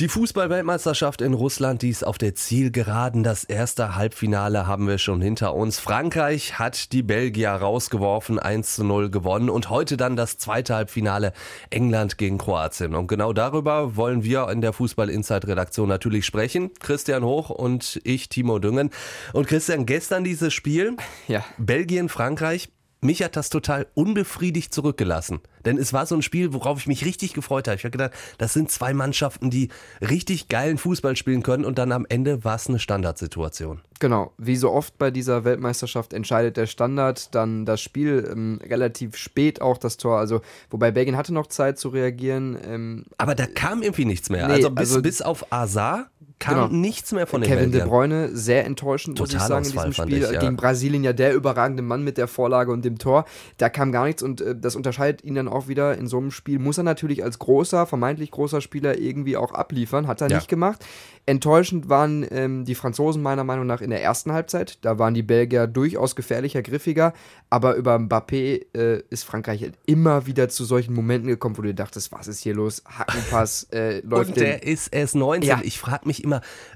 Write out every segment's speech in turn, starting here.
Die Fußballweltmeisterschaft in Russland, die ist auf der Zielgeraden. Das erste Halbfinale haben wir schon hinter uns. Frankreich hat die Belgier rausgeworfen, 1 zu 0 gewonnen und heute dann das zweite Halbfinale England gegen Kroatien. Und genau darüber wollen wir in der Fußball Inside Redaktion natürlich sprechen. Christian Hoch und ich, Timo Düngen. Und Christian, gestern dieses Spiel, ja. Belgien, Frankreich, mich hat das total unbefriedigt zurückgelassen. Denn es war so ein Spiel, worauf ich mich richtig gefreut habe. Ich habe gedacht, das sind zwei Mannschaften, die richtig geilen Fußball spielen können und dann am Ende war es eine Standardsituation. Genau, wie so oft bei dieser Weltmeisterschaft entscheidet der Standard, dann das Spiel ähm, relativ spät auch das Tor. Also, wobei Belgien hatte noch Zeit zu reagieren. Ähm, Aber da kam irgendwie nichts mehr. Nee, also, bis, also bis auf Azar kam genau. nichts mehr von den Kevin Belgiern. De Bruyne, sehr enttäuschend, Total muss ich sagen, in diesem Spiel. Ich, ja. Gegen Brasilien ja der überragende Mann mit der Vorlage und dem Tor. Da kam gar nichts und äh, das unterscheidet ihn dann auch wieder. In so einem Spiel muss er natürlich als großer, vermeintlich großer Spieler irgendwie auch abliefern. Hat er ja. nicht gemacht. Enttäuschend waren ähm, die Franzosen meiner Meinung nach in der ersten Halbzeit. Da waren die Belgier durchaus gefährlicher, griffiger. Aber über Mbappé äh, ist Frankreich halt immer wieder zu solchen Momenten gekommen, wo du dachtest, was ist hier los? Hackenpass äh, läuft. Und der den. ist erst 19. Ja. Ich frage mich immer,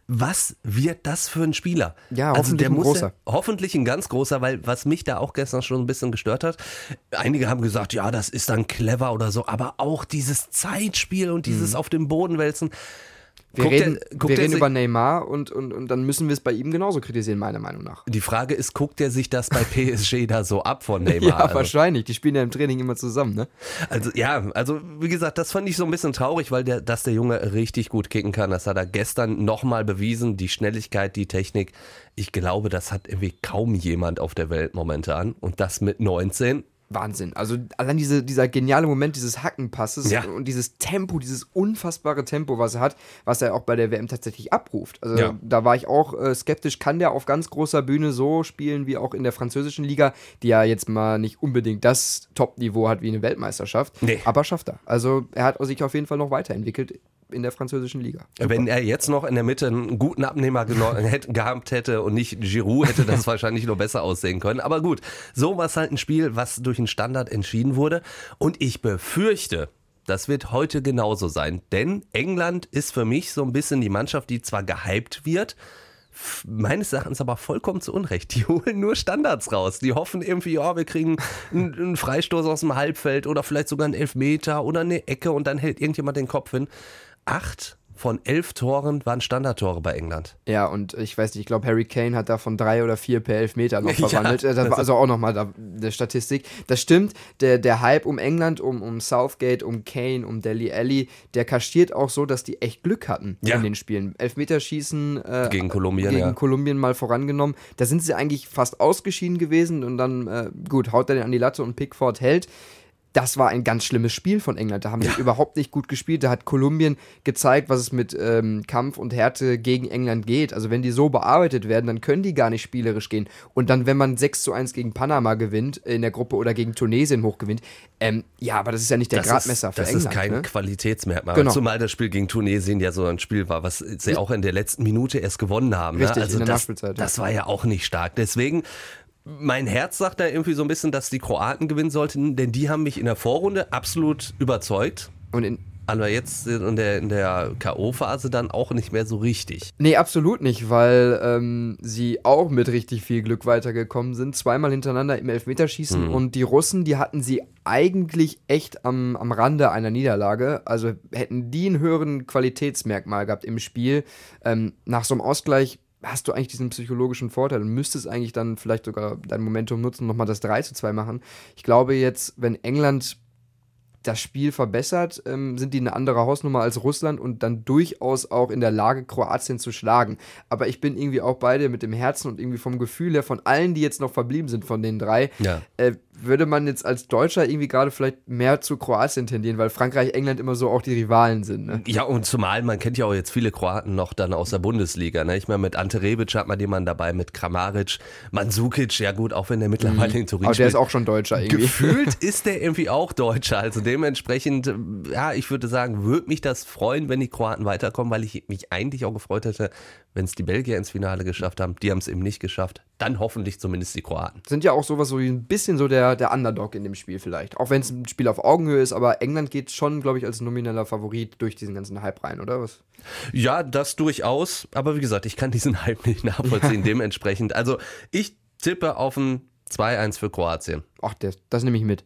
was wird das für ein Spieler? Ja, also der ein muss großer. Ja, hoffentlich ein ganz großer, weil was mich da auch gestern schon ein bisschen gestört hat, einige haben gesagt, ja, das ist dann clever oder so, aber auch dieses Zeitspiel und dieses mhm. auf dem Boden wälzen. Wir guckt reden, der, wir reden über Neymar und, und, und dann müssen wir es bei ihm genauso kritisieren, meiner Meinung nach. Die Frage ist, guckt er sich das bei PSG da so ab von Neymar? ja, also. wahrscheinlich. Die spielen ja im Training immer zusammen, ne? Also, ja, also wie gesagt, das fand ich so ein bisschen traurig, weil der, dass der Junge richtig gut kicken kann. Das hat er gestern nochmal bewiesen. Die Schnelligkeit, die Technik. Ich glaube, das hat irgendwie kaum jemand auf der Welt momentan. Und das mit 19. Wahnsinn. Also allein diese, dieser geniale Moment dieses Hackenpasses ja. und dieses Tempo, dieses unfassbare Tempo, was er hat, was er auch bei der WM tatsächlich abruft. Also ja. da war ich auch äh, skeptisch, kann der auf ganz großer Bühne so spielen wie auch in der französischen Liga, die ja jetzt mal nicht unbedingt das Top-Niveau hat wie eine Weltmeisterschaft, nee. aber schafft er. Also er hat sich auf jeden Fall noch weiterentwickelt in der französischen Liga. Super. Wenn er jetzt noch in der Mitte einen guten Abnehmer gehabt hätte und nicht Giroud, hätte das wahrscheinlich noch besser aussehen können. Aber gut, so war es halt ein Spiel, was durch einen Standard entschieden wurde. Und ich befürchte, das wird heute genauso sein. Denn England ist für mich so ein bisschen die Mannschaft, die zwar gehypt wird, meines Erachtens aber vollkommen zu Unrecht. Die holen nur Standards raus. Die hoffen irgendwie, ja, wir kriegen einen, einen Freistoß aus dem Halbfeld oder vielleicht sogar einen Elfmeter oder eine Ecke und dann hält irgendjemand den Kopf hin acht von elf Toren waren Standardtore bei England. Ja, und ich weiß nicht, ich glaube, Harry Kane hat davon drei oder vier per Elfmeter noch verwandelt. Ja, das war also auch nochmal der Statistik. Das stimmt, der, der Hype um England, um, um Southgate, um Kane, um Deli Alli, der kaschiert auch so, dass die echt Glück hatten ja. in den Spielen. Elfmeterschießen äh, gegen Kolumbien, gegen ja. Kolumbien mal vorangenommen. Da sind sie eigentlich fast ausgeschieden gewesen und dann, äh, gut, haut er den an die Latte und Pickford hält das war ein ganz schlimmes Spiel von England. Da haben ja. überhaupt nicht gut gespielt. Da hat Kolumbien gezeigt, was es mit ähm, Kampf und Härte gegen England geht. Also wenn die so bearbeitet werden, dann können die gar nicht spielerisch gehen. Und dann, wenn man 6 zu 1 gegen Panama gewinnt in der Gruppe oder gegen Tunesien hochgewinnt, ähm, ja, aber das ist ja nicht der das Gradmesser ist, für das England. Das ist kein ne? Qualitätsmerkmal. Genau. Zumal das Spiel gegen Tunesien ja so ein Spiel war, was sie auch in der letzten Minute erst gewonnen haben. Ne? Richtig, ne? Also in der das, Nachspielzeit. Das war ja auch nicht stark. Deswegen mein Herz sagt da irgendwie so ein bisschen, dass die Kroaten gewinnen sollten, denn die haben mich in der Vorrunde absolut überzeugt. Und in aber jetzt in der, in der K.O.-Phase dann auch nicht mehr so richtig. Nee, absolut nicht, weil ähm, sie auch mit richtig viel Glück weitergekommen sind. Zweimal hintereinander im Elfmeterschießen. Mhm. Und die Russen, die hatten sie eigentlich echt am, am Rande einer Niederlage. Also hätten die einen höheren Qualitätsmerkmal gehabt im Spiel. Ähm, nach so einem Ausgleich hast du eigentlich diesen psychologischen Vorteil und müsstest eigentlich dann vielleicht sogar dein Momentum nutzen nochmal das 3 zu 2 machen. Ich glaube jetzt, wenn England das Spiel verbessert, ähm, sind die eine andere Hausnummer als Russland und dann durchaus auch in der Lage, Kroatien zu schlagen. Aber ich bin irgendwie auch beide mit dem Herzen und irgendwie vom Gefühl her, von allen, die jetzt noch verblieben sind, von den drei, ja. äh, würde man jetzt als Deutscher irgendwie gerade vielleicht mehr zu Kroatien tendieren, weil Frankreich, England immer so auch die Rivalen sind. Ne? Ja, und zumal, man kennt ja auch jetzt viele Kroaten noch dann aus der Bundesliga. Ne? Ich meine, mit Ante Rebic hat man jemanden dabei, mit Kramaric, Mansukic, ja gut, auch wenn der mittlerweile mhm. in Turin Aber der ist auch schon Deutscher irgendwie. Gefühlt ist der irgendwie auch Deutscher. Also dementsprechend, ja, ich würde sagen, würde mich das freuen, wenn die Kroaten weiterkommen, weil ich mich eigentlich auch gefreut hätte, wenn es die Belgier ins Finale geschafft haben. Die haben es eben nicht geschafft dann hoffentlich zumindest die Kroaten. Sind ja auch sowas so wie ein bisschen so der, der Underdog in dem Spiel vielleicht. Auch wenn es ein Spiel auf Augenhöhe ist, aber England geht schon, glaube ich, als nomineller Favorit durch diesen ganzen Hype rein, oder was? Ja, das durchaus. Aber wie gesagt, ich kann diesen Hype nicht nachvollziehen, dementsprechend. Also ich tippe auf ein 2-1 für Kroatien. Ach, das, das nehme ich mit.